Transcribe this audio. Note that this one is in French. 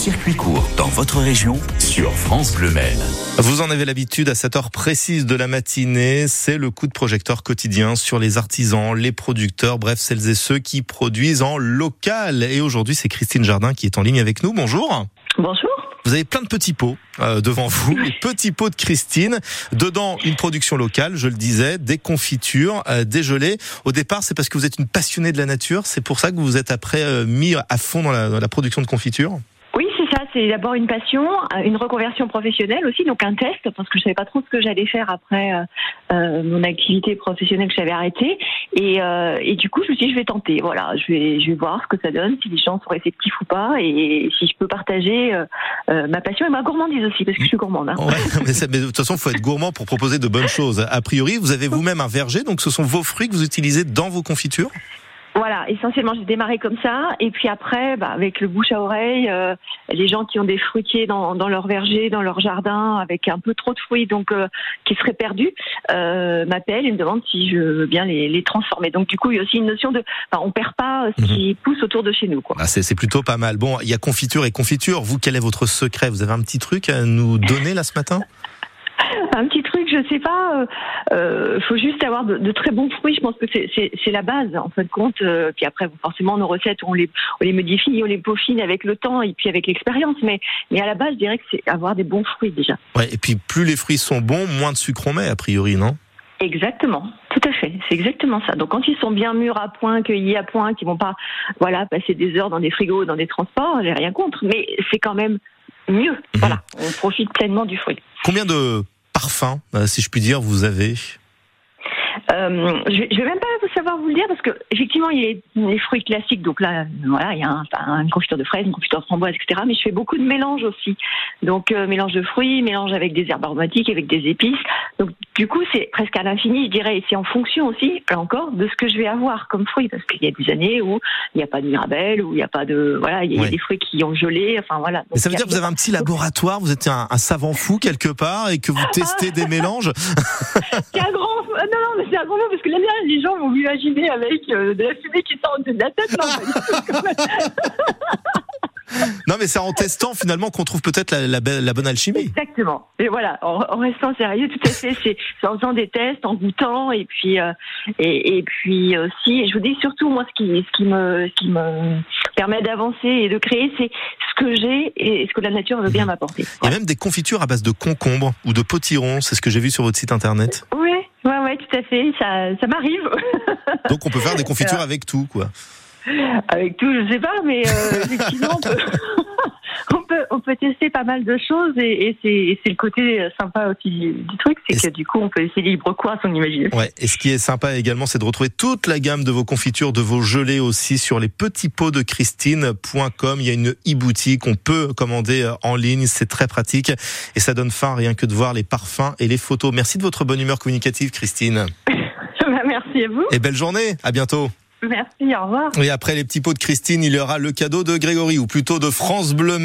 circuit court dans votre région sur France Bleu Maine. Vous en avez l'habitude à cette heure précise de la matinée, c'est le coup de projecteur quotidien sur les artisans, les producteurs, bref celles et ceux qui produisent en local. Et aujourd'hui c'est Christine Jardin qui est en ligne avec nous. Bonjour. Bonjour. Vous avez plein de petits pots euh, devant vous, les petits pots de Christine. Dedans, une production locale, je le disais, des confitures, euh, des gelées. Au départ, c'est parce que vous êtes une passionnée de la nature. C'est pour ça que vous vous êtes après euh, mis à fond dans la, dans la production de confitures c'est d'abord une passion, euh, une reconversion professionnelle aussi, donc un test, parce que je savais pas trop ce que j'allais faire après euh, euh, mon activité professionnelle que j'avais arrêtée. Et, du coup, je me suis dit, je vais tenter. Voilà, je vais, je vais voir ce que ça donne, si les gens sont réceptifs ou pas, et si je peux partager ma passion et ma gourmandise aussi, parce que je suis gourmande. Hein. Mais, mais de toute façon, il faut être gourmand pour proposer de bonnes choses. A priori, vous avez vous-même un verger, donc ce sont vos fruits que vous utilisez dans vos confitures? Voilà, essentiellement, j'ai démarré comme ça. Et puis après, bah, avec le bouche à oreille, euh, les gens qui ont des fruitiers dans, dans leur verger, dans leur jardin, avec un peu trop de fruits, donc euh, qui seraient perdus, euh, m'appellent et me demandent si je veux bien les, les transformer. Donc du coup, il y a aussi une notion de, enfin, on perd pas ce qui pousse autour de chez nous, quoi. Ah, c'est c'est plutôt pas mal. Bon, il y a confiture et confiture. Vous, quel est votre secret? Vous avez un petit truc à nous donner là ce matin? Un petit truc, je sais pas. Il euh, faut juste avoir de, de très bons fruits. Je pense que c'est- la base, en fin de compte. Euh, puis après, forcément, nos recettes, on les, on les modifie, on les peaufine avec le temps et puis avec l'expérience. Mais, mais à la base, je dirais que c'est avoir des bons fruits déjà. Ouais. Et puis, plus les fruits sont bons, moins de sucre on met, a priori, non? Exactement, tout à fait. C'est exactement ça. Donc quand ils sont bien mûrs à point, cueillis à point, qu'ils vont pas, voilà, passer des heures dans des frigos, dans des transports, j'ai rien contre. Mais c'est quand même mieux. Voilà, on profite pleinement du fruit. Combien de parfums, euh, si je puis dire, vous avez? Euh, je, je vais même pas savoir vous le dire parce que effectivement il y a les fruits classiques donc là voilà il y a un, un- une confiture de fraises, une confiture de framboise etc. Mais je fais beaucoup de mélanges aussi donc euh, mélange de fruits, mélange avec des herbes aromatiques, avec des épices. Donc du coup c'est presque à l'infini je dirais et c'est en fonction aussi là encore de ce que je vais avoir comme fruits parce qu'il y a des années où il n'y a pas de mirabelle où il n'y a pas de voilà il y a des fruits qui ont gelé enfin voilà. Ça veut dire que vous avez un petit laboratoire, vous êtes un, un savant fou quelque part et que vous testez des mélanges? C'est un grand. Euh, Non, non, mais c'est un grand mot parce que là, les gens vont m'imaginer avec euh, de la fumée qui sort de la tête. Non, mais c'est en testant finalement qu'on trouve peut-être la, la belle- la bonne alchimie. Exactement. Et voilà, en, en restant sérieux, tout à fait. C'est en faisant des tests, en goûtant, et puis euh, et, et puis aussi, je vous dis surtout moi, ce qui ce qui me ce qui me permet d'avancer et de créer, c'est ce que j'ai et ce que la nature veut bien m'apporter. Il y a même des confitures à base de concombre ou de potirons, c'est ce que j'ai vu sur votre site internet. Oui, ouais, tout à fait. Ça, ça m'arrive. Donc on peut faire des confitures avec tout, quoi. Avec tout, je sais pas, mais euh, effectivement, on peut, on peut, tester pas mal de choses et, et c'est le côté sympa aussi du, truc, c'est que du coup, on peut essayer libre cours à son imagination. Ouais, et ce qui est sympa également, c'est de retrouver toute la gamme de vos confitures, de vos gelées aussi sur les petits pots de Christine.com. Il y a une e-boutique, on peut commander euh, en ligne, c'est très pratique et ça donne faim rien que de voir les parfums et les photos. Merci de votre bonne humeur communicative, Christine. Bah, Merci à vous. Et belle journée, à bientôt. Merci, au revoir. Et après les petits pots de Christine, il y aura le cadeau de Grégory, ou plutôt de France Bleu.